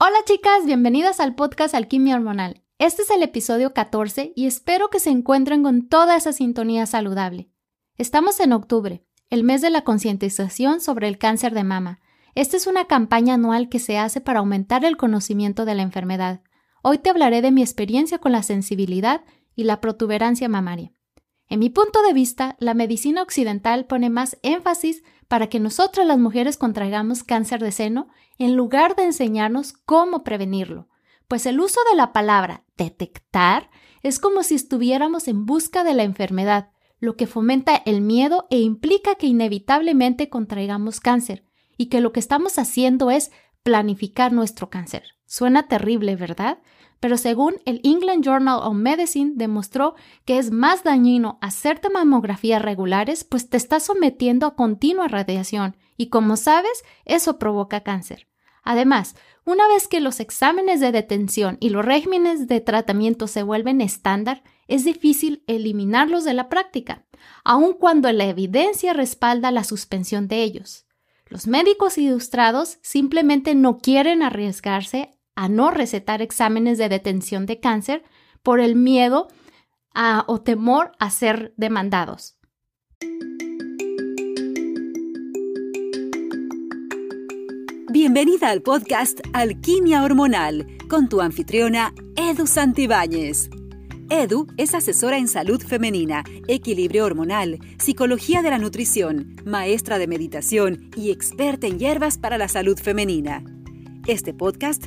Hola chicas, bienvenidas al podcast Alquimia Hormonal. Este es el episodio 14 y espero que se encuentren con toda esa sintonía saludable. Estamos en octubre, el mes de la concientización sobre el cáncer de mama. Esta es una campaña anual que se hace para aumentar el conocimiento de la enfermedad. Hoy te hablaré de mi experiencia con la sensibilidad y la protuberancia mamaria. En mi punto de vista, la medicina occidental pone más énfasis para que nosotras las mujeres contraigamos cáncer de seno en lugar de enseñarnos cómo prevenirlo, pues el uso de la palabra detectar es como si estuviéramos en busca de la enfermedad, lo que fomenta el miedo e implica que inevitablemente contraigamos cáncer y que lo que estamos haciendo es planificar nuestro cáncer. Suena terrible, ¿verdad? Pero según el England Journal of Medicine demostró que es más dañino hacerte mamografías regulares, pues te estás sometiendo a continua radiación y como sabes, eso provoca cáncer. Además, una vez que los exámenes de detención y los regímenes de tratamiento se vuelven estándar, es difícil eliminarlos de la práctica, aun cuando la evidencia respalda la suspensión de ellos. Los médicos ilustrados simplemente no quieren arriesgarse a no recetar exámenes de detención de cáncer por el miedo o temor a ser demandados. Bienvenida al podcast Alquimia Hormonal con tu anfitriona Edu Santibáñez. Edu es asesora en salud femenina, equilibrio hormonal, psicología de la nutrición, maestra de meditación y experta en hierbas para la salud femenina. Este podcast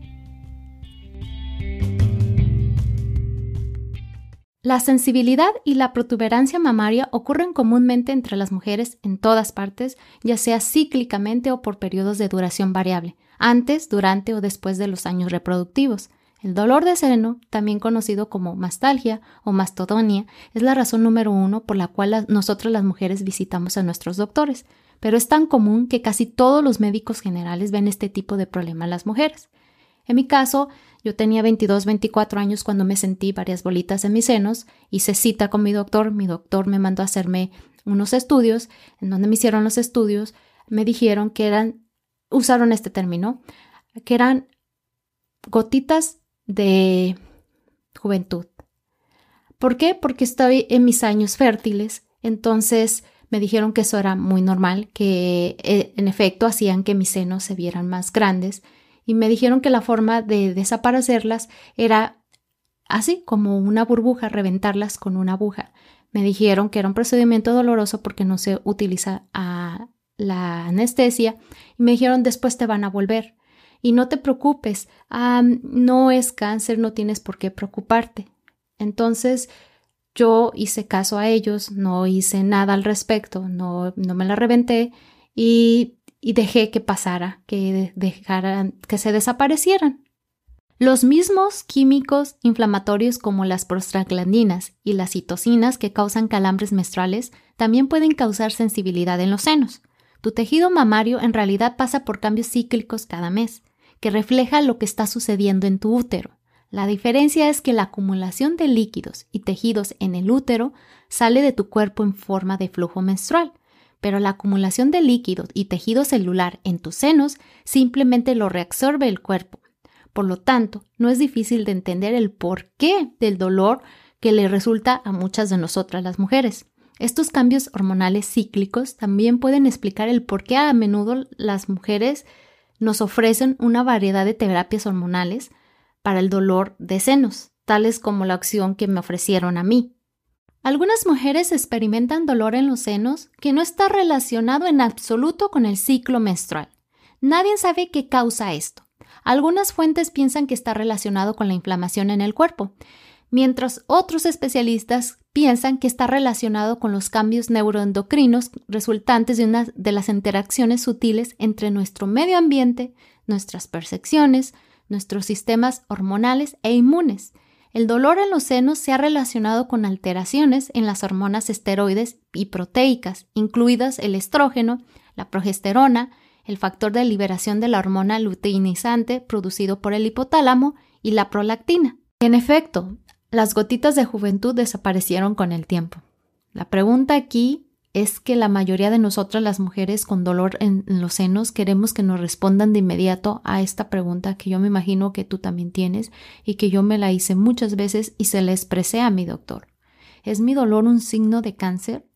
La sensibilidad y la protuberancia mamaria ocurren comúnmente entre las mujeres en todas partes, ya sea cíclicamente o por periodos de duración variable, antes, durante o después de los años reproductivos. El dolor de seno, también conocido como mastalgia o mastodonia, es la razón número uno por la cual nosotros las mujeres visitamos a nuestros doctores, pero es tan común que casi todos los médicos generales ven este tipo de problema en las mujeres. En mi caso, yo tenía 22, 24 años cuando me sentí varias bolitas en mis senos, hice cita con mi doctor, mi doctor me mandó a hacerme unos estudios, en donde me hicieron los estudios, me dijeron que eran, usaron este término, que eran gotitas de juventud. ¿Por qué? Porque estoy en mis años fértiles, entonces me dijeron que eso era muy normal, que eh, en efecto hacían que mis senos se vieran más grandes y me dijeron que la forma de desaparecerlas era así como una burbuja, reventarlas con una aguja. Me dijeron que era un procedimiento doloroso porque no se utiliza ah, la anestesia y me dijeron después te van a volver. Y no te preocupes, no es cáncer, no tienes por qué preocuparte. Entonces, yo hice caso a ellos, no hice nada al respecto, no, no me la reventé y, y dejé que pasara, que dejaran, que se desaparecieran. Los mismos químicos inflamatorios como las prostaglandinas y las citocinas que causan calambres menstruales también pueden causar sensibilidad en los senos. Tu tejido mamario en realidad pasa por cambios cíclicos cada mes que refleja lo que está sucediendo en tu útero. La diferencia es que la acumulación de líquidos y tejidos en el útero sale de tu cuerpo en forma de flujo menstrual, pero la acumulación de líquidos y tejido celular en tus senos simplemente lo reabsorbe el cuerpo. Por lo tanto, no es difícil de entender el porqué del dolor que le resulta a muchas de nosotras las mujeres. Estos cambios hormonales cíclicos también pueden explicar el por qué a menudo las mujeres nos ofrecen una variedad de terapias hormonales para el dolor de senos, tales como la opción que me ofrecieron a mí. Algunas mujeres experimentan dolor en los senos que no está relacionado en absoluto con el ciclo menstrual. Nadie sabe qué causa esto. Algunas fuentes piensan que está relacionado con la inflamación en el cuerpo, mientras otros especialistas piensan que está relacionado con los cambios neuroendocrinos resultantes de una de las interacciones sutiles entre nuestro medio ambiente, nuestras percepciones, nuestros sistemas hormonales e inmunes. El dolor en los senos se ha relacionado con alteraciones en las hormonas esteroides y proteicas, incluidas el estrógeno, la progesterona, el factor de liberación de la hormona luteinizante producido por el hipotálamo y la prolactina. En efecto, las gotitas de juventud desaparecieron con el tiempo. La pregunta aquí es que la mayoría de nosotras las mujeres con dolor en, los senos queremos que nos respondan de inmediato a esta pregunta que yo me imagino que tú también tienes y que yo me la hice muchas veces y se la expresé a mi doctor. ¿Es mi dolor un signo de cáncer?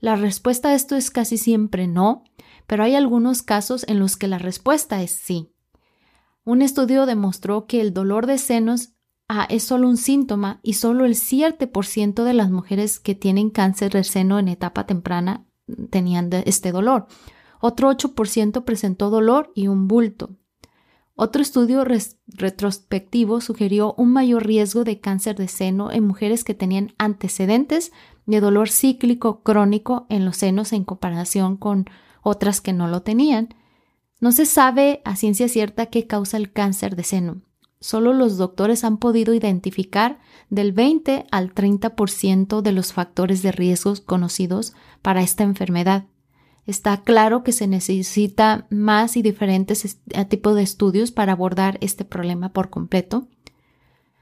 La respuesta a esto es casi siempre no, pero hay algunos casos en los que la respuesta es sí. Un estudio demostró que el dolor de senos es solo un síntoma y solo el 7% de las mujeres que tienen cáncer de seno en etapa temprana tenían este dolor. Otro 8% presentó dolor y un bulto. Otro estudio retrospectivo sugirió un mayor riesgo de cáncer de seno en mujeres que tenían antecedentes de dolor cíclico crónico en los senos en comparación con otras que no lo tenían. No se sabe a ciencia cierta qué causa el cáncer de seno. Solo los doctores han podido identificar del 20 al 30% de los factores de riesgo conocidos para esta enfermedad. Está claro que se necesita más y diferentes tipos de estudios para abordar este problema por completo.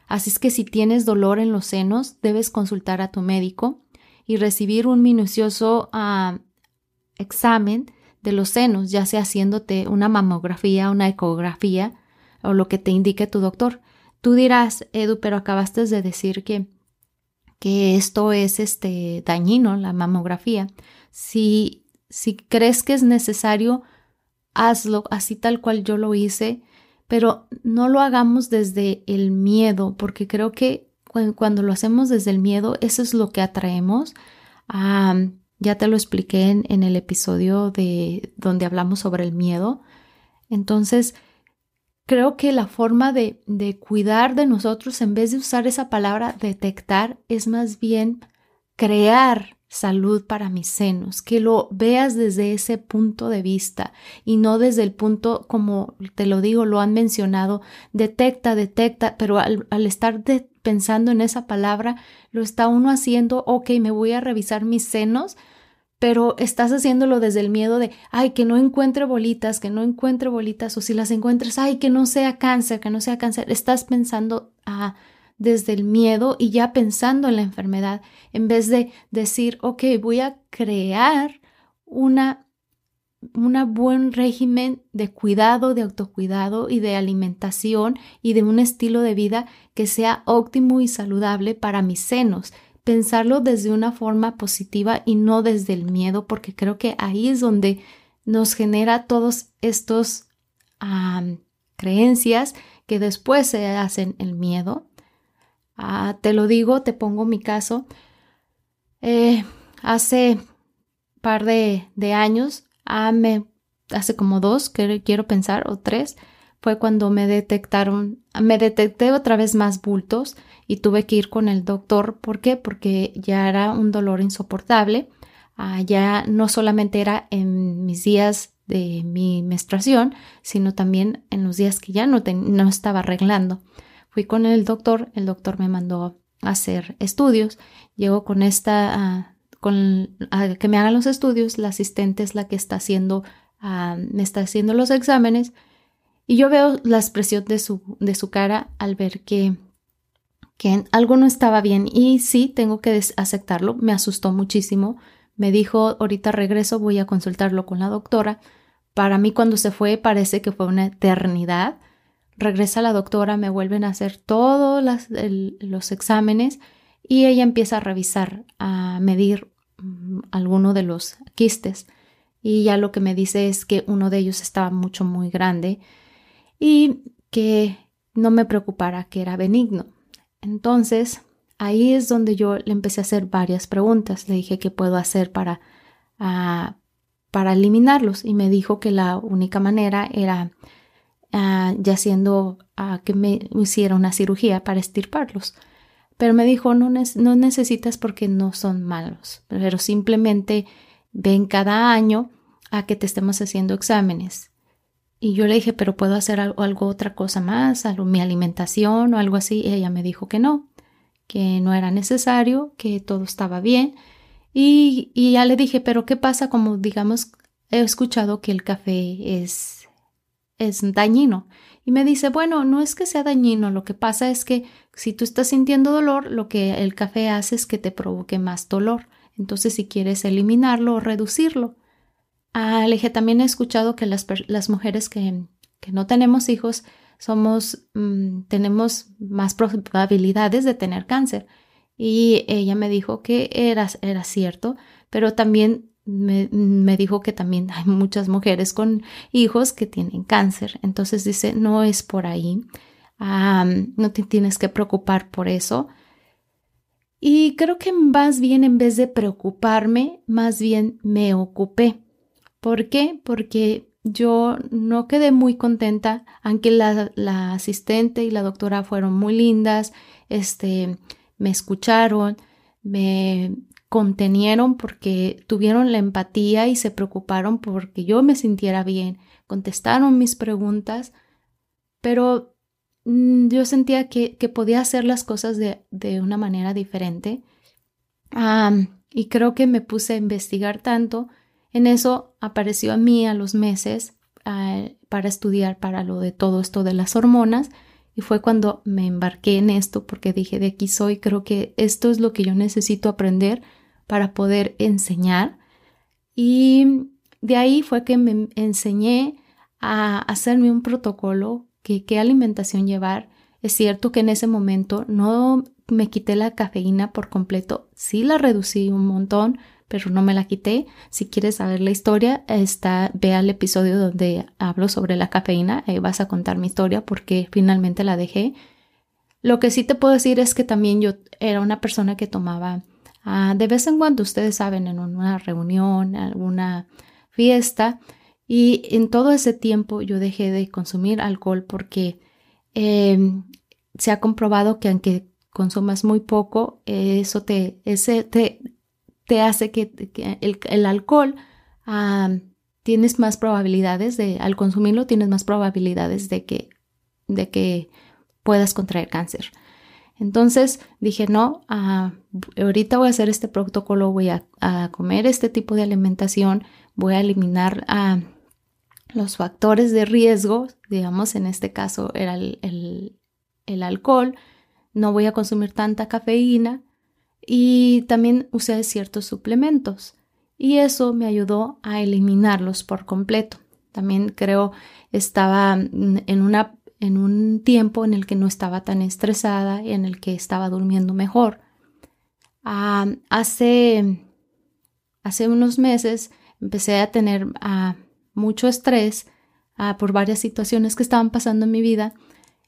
Así es que si tienes dolor en los senos, debes consultar a tu médico y recibir un minucioso ah, examen de los senos, ya sea haciéndote una mamografía, una ecografía o lo que te indique tu doctor. Tú dirás, Edu, pero acabaste de decir que, que esto es este dañino, la mamografía. Si, si crees que es necesario, hazlo así tal cual yo lo hice, pero no lo hagamos desde el miedo, porque creo que cuando lo hacemos desde el miedo, eso es lo que atraemos. Ya te lo expliqué en, el episodio de donde hablamos sobre el miedo. Entonces, creo que la forma de, de cuidar de nosotros, en vez de usar esa palabra detectar, es más bien crear salud para mis senos, que lo veas desde ese punto de vista y no desde el punto, como te lo digo, lo han mencionado, detecta, detecta, pero al, estar pensando en esa palabra, lo está uno haciendo, ok, me voy a revisar mis senos, pero estás haciéndolo desde el miedo de, ay, que no encuentre bolitas, que no encuentre bolitas, o si las encuentres, ay, que no sea cáncer, que no sea cáncer. Estás pensando ah, desde el miedo y ya pensando en la enfermedad, en vez de decir, ok, voy a crear una buen régimen de cuidado, de autocuidado y de alimentación y de un estilo de vida que sea óptimo y saludable para mis senos pensarlo desde una forma positiva y no desde el miedo, porque creo que ahí es donde nos genera todos estos creencias que después se hacen el miedo. Ah, te lo digo, te pongo mi caso. Eh, hace par de, años, ah, hace como dos, que quiero pensar, o tres, fue cuando me detectaron, me detecté otra vez más bultos y tuve que ir con el doctor. ¿Por qué? Porque ya era un dolor insoportable. Ah, ya no solamente era en mis días de mi menstruación, sino también en los días que ya no, estaba arreglando. Fui con el doctor, el doctor me mandó a hacer estudios. Llego con esta, ah, con a que me hagan los estudios, la asistente es la que está haciendo, ah, me está haciendo los exámenes y yo veo la expresión de su, de su cara al ver que, que algo no estaba bien y sí, tengo que aceptarlo. Me asustó muchísimo. Me dijo, ahorita regreso, voy a consultarlo con la doctora. Para mí cuando se fue parece que fue una eternidad. Regresa la doctora, me vuelven a hacer todos los exámenes y ella empieza a revisar, a medir mm, alguno de los quistes. Y ya lo que me dice es que uno de ellos estaba mucho, muy grande y que no me preocupara que era benigno. Entonces, ahí es donde yo le empecé a hacer varias preguntas. Le dije qué puedo hacer para, ah, para eliminarlos y me dijo que la única manera era uh, ya siendo ah, que me hiciera una cirugía para estirparlos. Pero me dijo, no, no necesitas porque no son malos, pero simplemente ven cada año a que te estemos haciendo exámenes y yo le dije, pero puedo hacer algo, otra cosa más, algo, mi alimentación o algo así. Y ella me dijo que no. que no era necesario, que todo estaba bien. Y, ya le dije, pero ¿qué pasa? Como digamos, he escuchado que el café es, es dañino. Y me dice, bueno, no es que sea dañino, lo que pasa es que si tú estás sintiendo dolor, lo que el café hace es que te provoque más dolor. Entonces, si quieres eliminarlo o reducirlo. Ah, le dije, también he escuchado que las, las mujeres que, que, no tenemos hijos somos, mm, tenemos más probabilidades de tener cáncer. Y ella me dijo que era, era cierto, pero también me, dijo que también hay muchas mujeres con hijos que tienen cáncer. Entonces dice, no es por ahí, no te tienes que preocupar por eso. Y creo que más bien en vez de preocuparme, más bien me ocupé. ¿Por qué? Porque yo no quedé muy contenta, aunque la, la asistente y la doctora fueron muy lindas, este, me escucharon, me contenieron porque tuvieron la empatía y se preocuparon porque yo me sintiera bien, contestaron mis preguntas, pero mm, yo sentía que, podía hacer las cosas de, una manera diferente. y creo que me puse a investigar tanto. En eso apareció a mí a los meses para estudiar para lo de todo esto de las hormonas. Y fue cuando me embarqué en esto porque dije, de aquí soy, creo que esto es lo que yo necesito aprender para poder enseñar. Y de ahí fue que me enseñé a hacerme un protocolo, que qué alimentación llevar. Es cierto que en ese momento no me quité la cafeína por completo, sí la reducí un montón, pero no me la quité. Si quieres saber la historia, está, ve al episodio donde hablo sobre la cafeína, ahí vas a contar mi historia porque finalmente la dejé. Lo que sí te puedo decir es que también yo era una persona que tomaba Ah, de vez en cuando, ustedes saben, en una reunión, alguna fiesta, y en todo ese tiempo yo dejé de consumir alcohol porque em, se ha comprobado que aunque consumas muy poco, eso te, ese te, te hace que, el, alcohol tienes más probabilidades de, al consumirlo, tienes más probabilidades de que, de que puedas contraer cáncer. Entonces dije, no, ah, ahorita voy a hacer este protocolo, voy a, comer este tipo de alimentación, voy a eliminar los factores de riesgo, digamos, en este caso era el, alcohol, no voy a consumir tanta cafeína y también usé ciertos suplementos y eso me ayudó a eliminarlos por completo. También creo estaba en una en un tiempo en el que no estaba tan estresada y en el que estaba durmiendo mejor. Ah, hace, hace unos meses empecé a tener ah, mucho estrés ah, por varias situaciones que estaban pasando en mi vida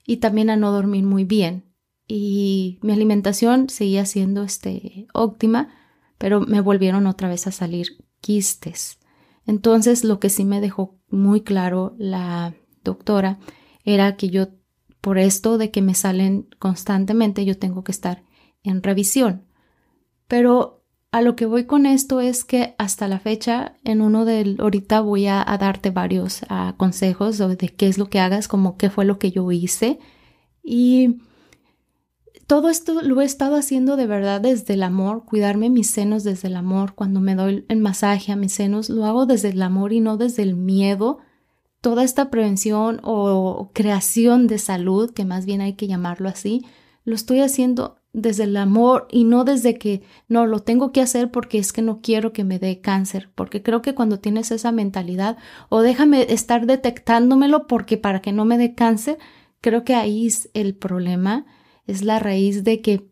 y también a no dormir muy bien. Y mi alimentación seguía siendo este, óptima, pero me volvieron otra vez a salir quistes. Entonces, lo que sí me dejó muy claro la doctora era que yo, por esto de que me salen constantemente, yo tengo que estar en revisión. Pero a lo que voy con esto es que hasta la fecha, en uno del, ahorita voy a, darte varios ah, consejos de qué es lo que hagas, como qué fue lo que yo hice. Y todo esto lo he estado haciendo de verdad desde el amor, cuidarme mis senos desde el amor. Cuando me doy el masaje a mis senos, lo hago desde el amor y no desde el miedo toda esta prevención o creación de salud, que más bien hay que llamarlo así, lo estoy haciendo desde el amor y no desde que no lo tengo que hacer porque es que no quiero que me dé cáncer, porque creo que cuando tienes esa mentalidad o déjame estar detectándomelo porque para que no me dé cáncer, creo que ahí es el problema, es la raíz de que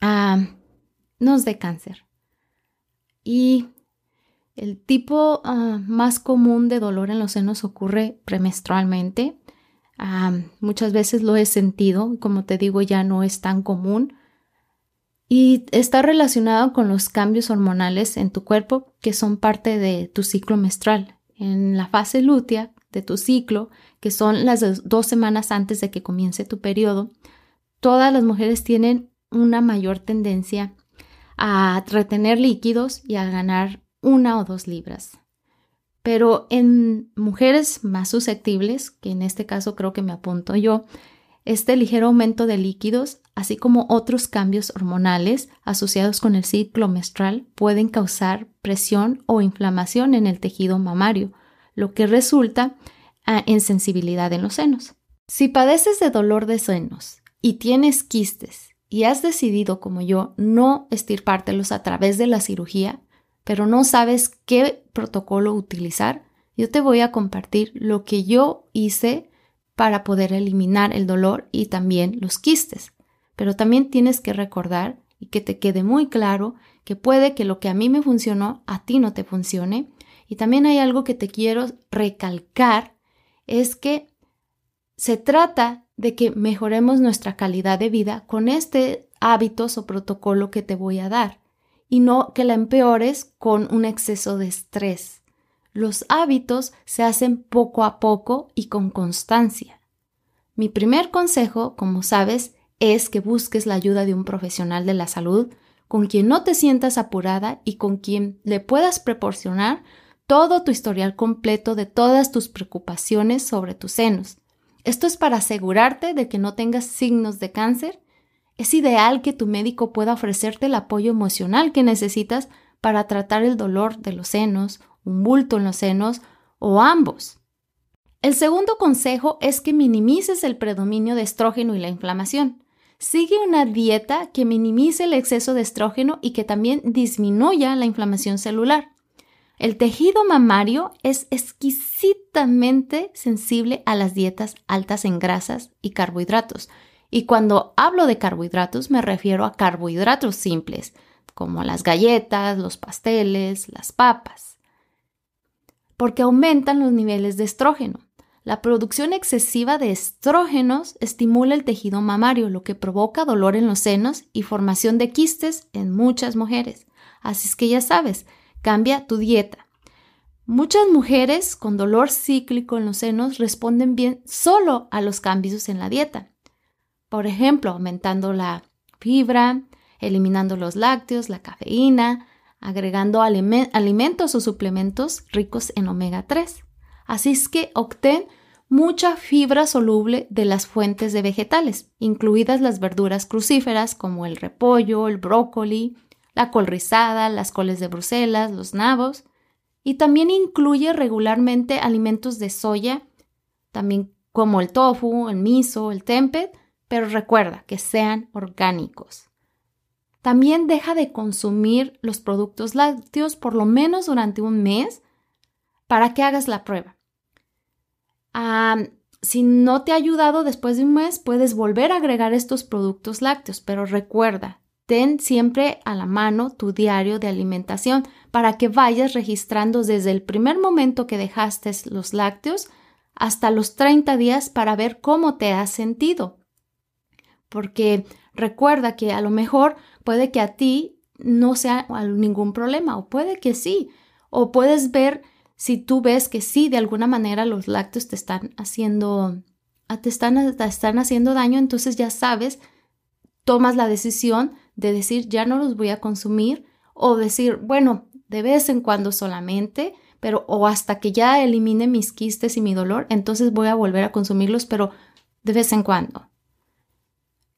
ah, nos dé cáncer. Y el tipo ah, más común de dolor en los senos ocurre premenstrualmente. Ah, muchas veces lo he sentido, como te digo, ya no es tan común. Y está relacionado con los cambios hormonales en tu cuerpo que son parte de tu ciclo menstrual. En la fase lútea de tu ciclo, que son las dos semanas antes de que comience tu periodo, todas las mujeres tienen una mayor tendencia a retener líquidos y a ganar una o dos libras. Pero en mujeres más susceptibles, que en este caso creo que me apunto yo, este ligero aumento de líquidos así como otros cambios hormonales asociados con el ciclo menstrual, pueden causar presión o inflamación en el tejido mamario, lo que resulta ah, en sensibilidad en los senos. Si padeces de dolor de senos y tienes quistes y has decidido, como yo, no estirpártelos a través de la cirugía, pero no sabes qué protocolo utilizar, yo te voy a compartir lo que yo hice para poder eliminar el dolor y también los quistes. Pero también tienes que recordar y que te quede muy claro que puede que lo que a mí me funcionó, a ti no te funcione. Y también hay algo que te quiero recalcar, es que se trata de que mejoremos nuestra calidad de vida con este hábitos o protocolo que te voy a dar y no que la empeores con un exceso de estrés. Los hábitos se hacen poco a poco y con constancia. Mi primer consejo, como sabes, es que busques la ayuda de un profesional de la salud con quien no te sientas apurada y con quien le puedas proporcionar todo tu historial completo de todas tus preocupaciones sobre tus senos. Esto es para asegurarte de que no tengas signos de cáncer. Es ideal que tu médico pueda ofrecerte el apoyo emocional que necesitas para tratar el dolor de los senos, un bulto en los senos o ambos. El segundo consejo es que minimices el predominio de estrógeno y la inflamación. Sigue una dieta que minimice el exceso de estrógeno y que también disminuya la inflamación celular. El tejido mamario es exquisitamente sensible a las dietas altas en grasas y carbohidratos. Y cuando hablo de carbohidratos me refiero a carbohidratos simples, como las galletas, los pasteles, las papas, porque aumentan los niveles de estrógeno. La producción excesiva de estrógenos estimula el tejido mamario, lo que provoca dolor en los senos y formación de quistes en muchas mujeres. Así es que ya sabes, cambia tu dieta. Muchas mujeres con dolor cíclico en los senos responden bien solo a los cambios en la dieta. Por ejemplo, aumentando la fibra, eliminando los lácteos, la cafeína, agregando alimentos o suplementos ricos en omega 3. Así es que obtén mucha fibra soluble de las fuentes de vegetales, incluidas las verduras crucíferas como el repollo, el brócoli, la col rizada, las coles de Bruselas, los nabos, y también incluye regularmente alimentos de soya, también como el tofu, el miso, el tempeh, pero recuerda que sean orgánicos. También deja de consumir los productos lácteos por lo menos durante un mes para que hagas la prueba si no te ha ayudado después de un mes, puedes volver a agregar estos productos lácteos, pero recuerda, ten siempre a la mano tu diario de alimentación para que vayas registrando desde el primer momento que dejaste los lácteos hasta los 30 días para ver cómo te has sentido. Porque recuerda que a lo mejor puede que a ti no sea ningún problema o puede que sí, o puedes ver si tú ves que sí, de alguna manera los lácteos te están haciendo, te están, están haciendo daño, entonces ya sabes, tomas la decisión de decir ya no los voy a consumir o decir, bueno, de vez en cuando solamente, pero o hasta que ya elimine mis quistes y mi dolor, entonces voy a volver a consumirlos, pero de vez en cuando.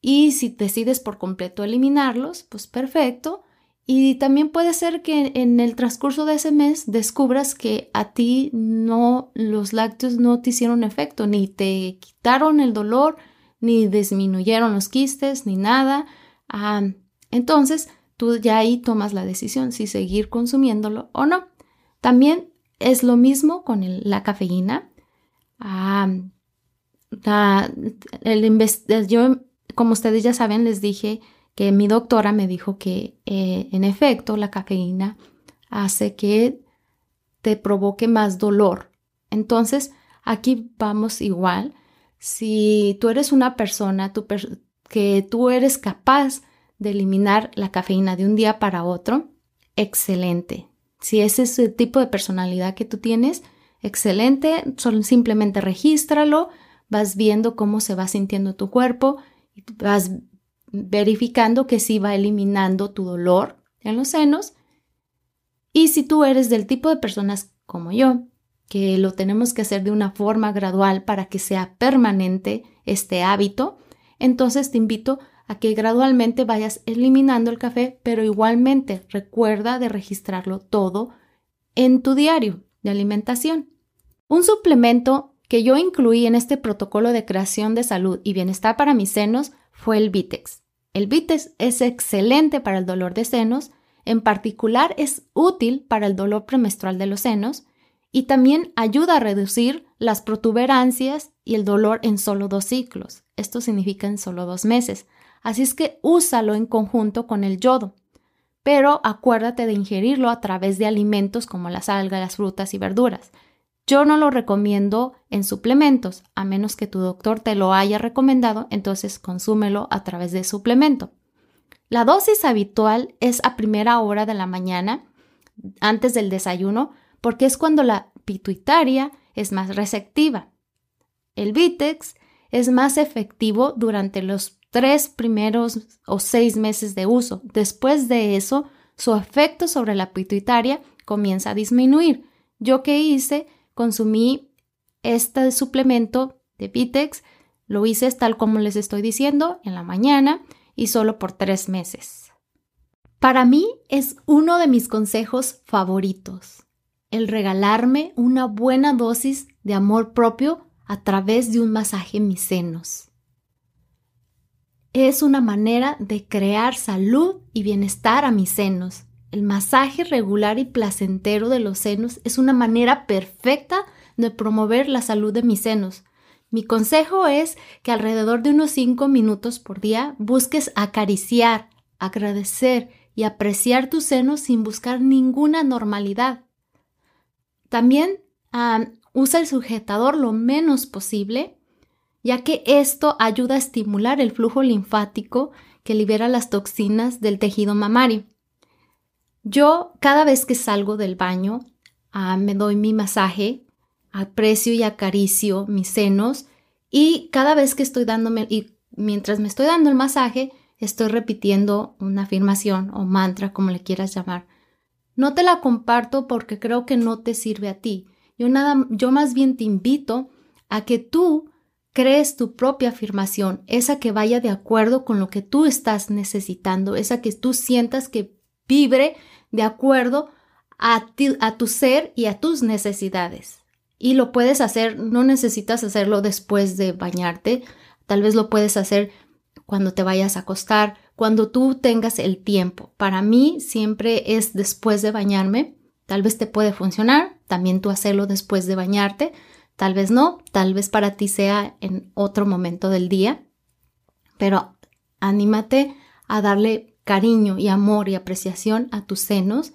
Y si decides por completo eliminarlos, pues perfecto. Y también puede ser que en el transcurso de ese mes descubras que a ti no, los lácteos no te hicieron efecto, ni te quitaron el dolor, ni disminuyeron los quistes, ni nada. Entonces, tú ya ahí tomas la decisión si seguir consumiéndolo o no. También es lo mismo con la cafeína. Ah, yo, como ustedes ya saben, les dije que mi doctora me dijo que eh, en efecto la cafeína hace que te provoque más dolor. Entonces, aquí vamos igual. Si tú eres una persona que tú eres capaz de eliminar la cafeína de un día para otro, excelente. Si ese es el tipo de personalidad que tú tienes, excelente. Solo simplemente regístralo, vas viendo cómo se va sintiendo tu cuerpo, vas verificando que sí va eliminando tu dolor en los senos. Y si tú eres del tipo de personas como yo, que lo tenemos que hacer de una forma gradual para que sea permanente este hábito, entonces te invito a que gradualmente vayas eliminando el café, pero igualmente recuerda de registrarlo todo en tu diario de alimentación. Un suplemento que yo incluí en este protocolo de creación de salud y bienestar para mis senos fue el Vitex. El Vitex es excelente para el dolor de senos, en particular es útil para el dolor premenstrual de los senos y también ayuda a reducir las protuberancias y el dolor en solo dos ciclos. Esto significa en solo dos meses. Así es que úsalo en conjunto con el yodo. Pero acuérdate de ingerirlo a través de alimentos como las algas, las frutas y verduras. Yo no lo recomiendo en suplementos, a menos que tu doctor te lo haya recomendado, entonces consúmelo a través de suplemento. La dosis habitual es a primera hora de la mañana, antes del desayuno, porque es cuando la pituitaria es más receptiva. El Vitex es más efectivo durante los tres primeros o seis meses de uso. Después de eso, su efecto sobre la pituitaria comienza a disminuir. Yo que hice, consumí este suplemento de Vitex, lo hice tal como les estoy diciendo, en la mañana y solo por tres meses. Para mí es uno de mis consejos favoritos, el regalarme una buena dosis de amor propio a través de un masaje en mis senos es una manera de crear salud y bienestar a mis senos. El masaje regular y placentero de los senos es una manera perfecta de promover la salud de mis senos. Mi consejo es que alrededor de unos 5 minutos por día busques acariciar, agradecer y apreciar tus senos sin buscar ninguna normalidad. También ah, usa el sujetador lo menos posible ya que esto ayuda a estimular el flujo linfático que libera las toxinas del tejido mamario. Yo cada vez que salgo del baño ah, me doy mi masaje, aprecio y acaricio mis senos y cada vez que estoy dándome y mientras me estoy dando el masaje estoy repitiendo una afirmación o mantra como le quieras llamar. No te la comparto porque creo que no te sirve a ti. Yo nada yo más bien te invito a que tú crees tu propia afirmación, esa que vaya de acuerdo con lo que tú estás necesitando, esa que tú sientas que vibre de acuerdo a, a tu ser y a tus necesidades. Y lo puedes hacer, no necesitas hacerlo después de bañarte, tal vez lo puedes hacer cuando te vayas a acostar, cuando tú tengas el tiempo. Para mí siempre es después de bañarme, tal vez te puede funcionar, también tú hacerlo después de bañarte, Tal vez no, tal vez para ti sea en otro momento del día, pero anímate a darle cariño y amor y apreciación a tus senos,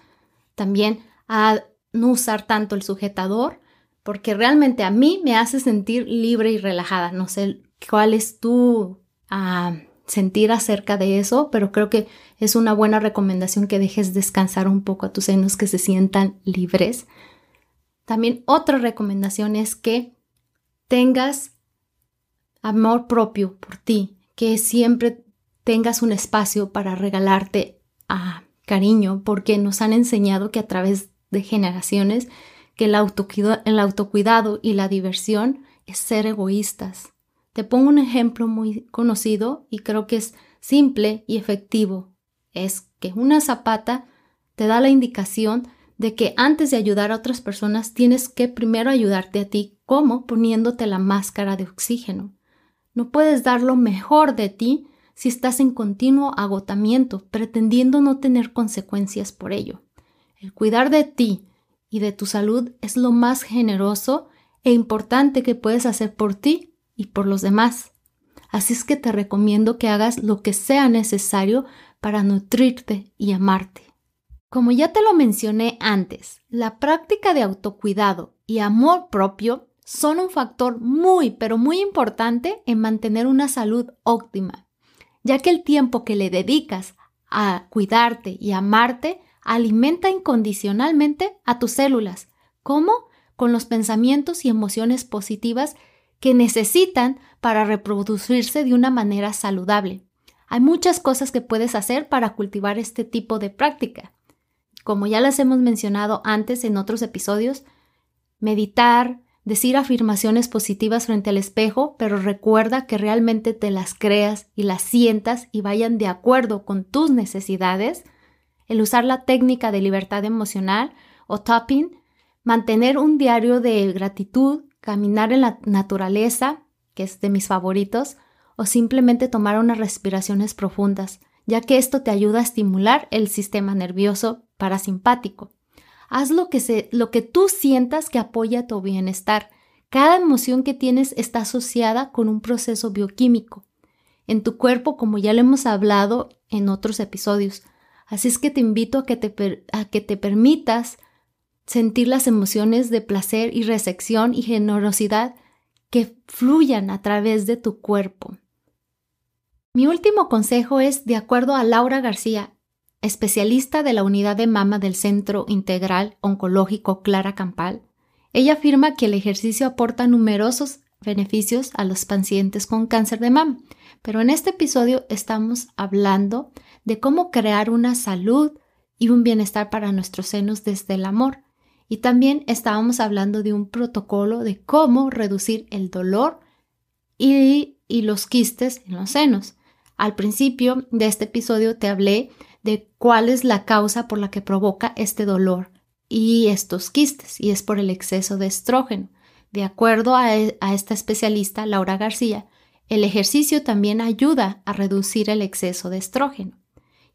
también a no usar tanto el sujetador, porque realmente a mí me hace sentir libre y relajada. No sé cuál es tu ah, sentir acerca de eso, pero creo que es una buena recomendación que dejes descansar un poco a tus senos, que se sientan libres. También otra recomendación es que tengas amor propio por ti, que siempre tengas un espacio para regalarte a cariño, porque nos han enseñado que a través de generaciones que el autocuidado, el autocuidado y la diversión es ser egoístas. Te pongo un ejemplo muy conocido y creo que es simple y efectivo. Es que una zapata te da la indicación de que antes de ayudar a otras personas tienes que primero ayudarte a ti, como poniéndote la máscara de oxígeno. No puedes dar lo mejor de ti si estás en continuo agotamiento, pretendiendo no tener consecuencias por ello. El cuidar de ti y de tu salud es lo más generoso e importante que puedes hacer por ti y por los demás. Así es que te recomiendo que hagas lo que sea necesario para nutrirte y amarte. Como ya te lo mencioné antes, la práctica de autocuidado y amor propio son un factor muy, pero muy importante en mantener una salud óptima, ya que el tiempo que le dedicas a cuidarte y amarte alimenta incondicionalmente a tus células, como con los pensamientos y emociones positivas que necesitan para reproducirse de una manera saludable. Hay muchas cosas que puedes hacer para cultivar este tipo de práctica como ya las hemos mencionado antes en otros episodios, meditar, decir afirmaciones positivas frente al espejo, pero recuerda que realmente te las creas y las sientas y vayan de acuerdo con tus necesidades, el usar la técnica de libertad emocional o tapping, mantener un diario de gratitud, caminar en la naturaleza, que es de mis favoritos, o simplemente tomar unas respiraciones profundas, ya que esto te ayuda a estimular el sistema nervioso parasimpático. Haz lo que, se, lo que tú sientas que apoya tu bienestar. Cada emoción que tienes está asociada con un proceso bioquímico en tu cuerpo, como ya lo hemos hablado en otros episodios. Así es que te invito a que te, a que te permitas sentir las emociones de placer y recepción y generosidad que fluyan a través de tu cuerpo. Mi último consejo es, de acuerdo a Laura García, especialista de la unidad de mama del Centro Integral Oncológico Clara Campal, ella afirma que el ejercicio aporta numerosos beneficios a los pacientes con cáncer de mama, pero en este episodio estamos hablando de cómo crear una salud y un bienestar para nuestros senos desde el amor. Y también estábamos hablando de un protocolo de cómo reducir el dolor y, y los quistes en los senos. Al principio de este episodio te hablé de cuál es la causa por la que provoca este dolor y estos quistes, y es por el exceso de estrógeno. De acuerdo a, e, a, esta especialista, Laura García, el ejercicio también ayuda a reducir el exceso de estrógeno.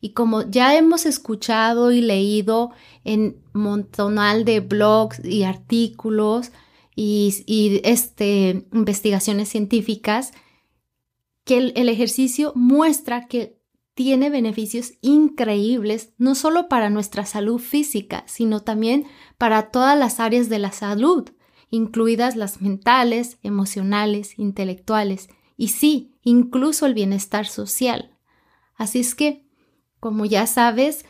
Y como ya hemos escuchado y leído en montonal de blogs y artículos y, este, investigaciones científicas, que el ejercicio muestra que tiene beneficios increíbles no solo para nuestra salud física, sino también para todas las áreas de la salud, incluidas las mentales, emocionales, intelectuales y sí, incluso el bienestar social. Así es que, como ya sabes,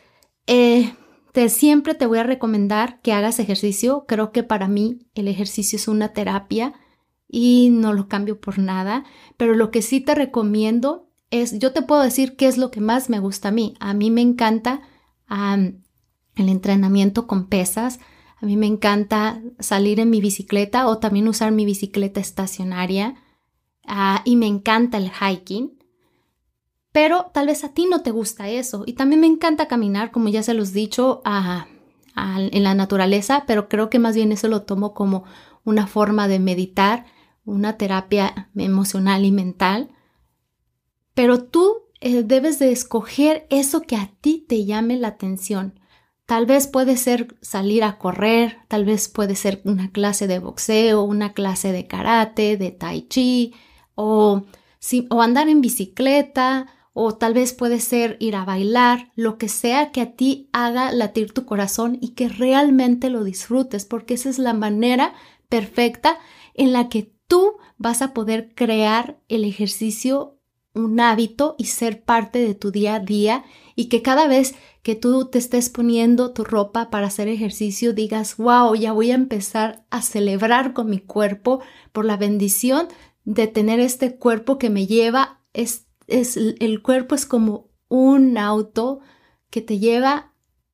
eh, te, siempre te voy a recomendar que hagas ejercicio. Creo que para mí el ejercicio es una terapia y no lo cambio por nada, pero lo que sí te recomiendo es, yo te puedo decir qué es lo que más me gusta a mí. A mí me encanta el entrenamiento con pesas, a mí me encanta salir en mi bicicleta o también usar mi bicicleta estacionaria uh, y me encanta el hiking. Pero tal vez a ti no te gusta eso. Y también me encanta caminar, como ya se los he dicho, en la naturaleza, pero creo que más bien eso lo tomo como una forma de meditar, una terapia emocional y mental pero tú eh, debes de escoger eso que a ti te llame la atención. Tal vez puede ser salir a correr, tal vez puede ser una clase de boxeo, una clase de karate, de tai chi, o, o andar en bicicleta, o tal vez puede ser ir a bailar, lo que sea que a ti haga latir tu corazón y que realmente lo disfrutes, porque esa es la manera perfecta en la que tú vas a poder crear el ejercicio un hábito y ser parte de tu día a día y que cada vez que tú te estés poniendo tu ropa para hacer ejercicio digas, wow, ya voy a empezar a celebrar con mi cuerpo por la bendición de tener este cuerpo que me lleva, es, es el cuerpo es como un auto que te lleva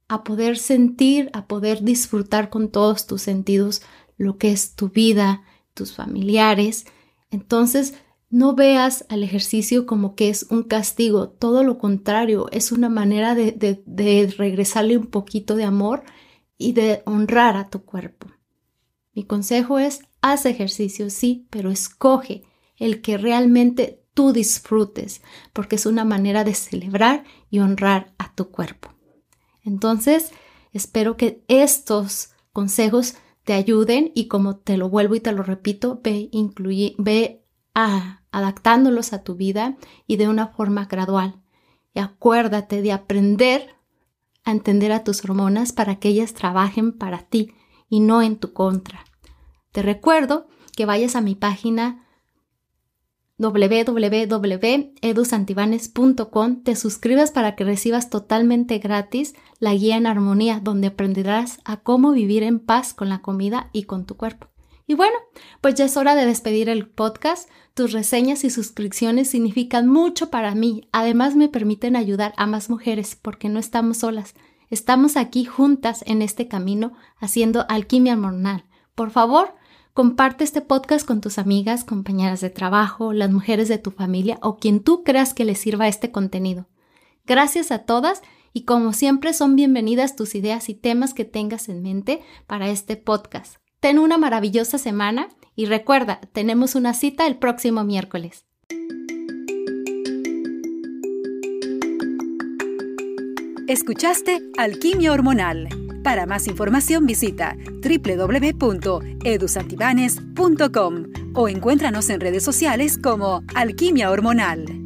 a poder sentir, a poder disfrutar con todos tus sentidos lo que es tu vida, tus familiares. Entonces, no veas al ejercicio como que es un castigo, todo lo contrario, es una manera de, regresarle un poquito de amor y de honrar a tu cuerpo. Mi consejo es, haz ejercicio, sí, pero escoge el que realmente tú disfrutes, porque es una manera de celebrar y honrar a tu cuerpo. Entonces, espero que estos consejos te ayuden y como te lo vuelvo y te lo repito, ve, incluye, ve adaptándolos a tu vida y de una forma gradual. Y acuérdate de aprender a entender a tus hormonas para que ellas trabajen para ti y no en tu contra. Te recuerdo que vayas a mi página www.edusantibanes.com, te suscribas para que recibas totalmente gratis la guía en armonía donde aprenderás a cómo vivir en paz con la comida y con tu cuerpo. Y bueno, pues ya es hora de despedir el podcast. Tus reseñas y suscripciones significan mucho para mí. Además me permiten ayudar a más mujeres porque no estamos solas. Estamos aquí juntas en este camino haciendo alquimia hormonal. Por favor, Comparte este podcast con tus amigas, compañeras de trabajo, las mujeres de tu familia o quien tú creas que les sirva este contenido. Gracias a todas y como siempre son bienvenidas tus ideas y temas que tengas en mente para este podcast. Ten una maravillosa semana y recuerda, tenemos una cita el próximo miércoles. Escuchaste Alquimia Hormonal. Para más información visita www.edusantibanes.com o encuéntranos en redes sociales como Alquimia Hormonal.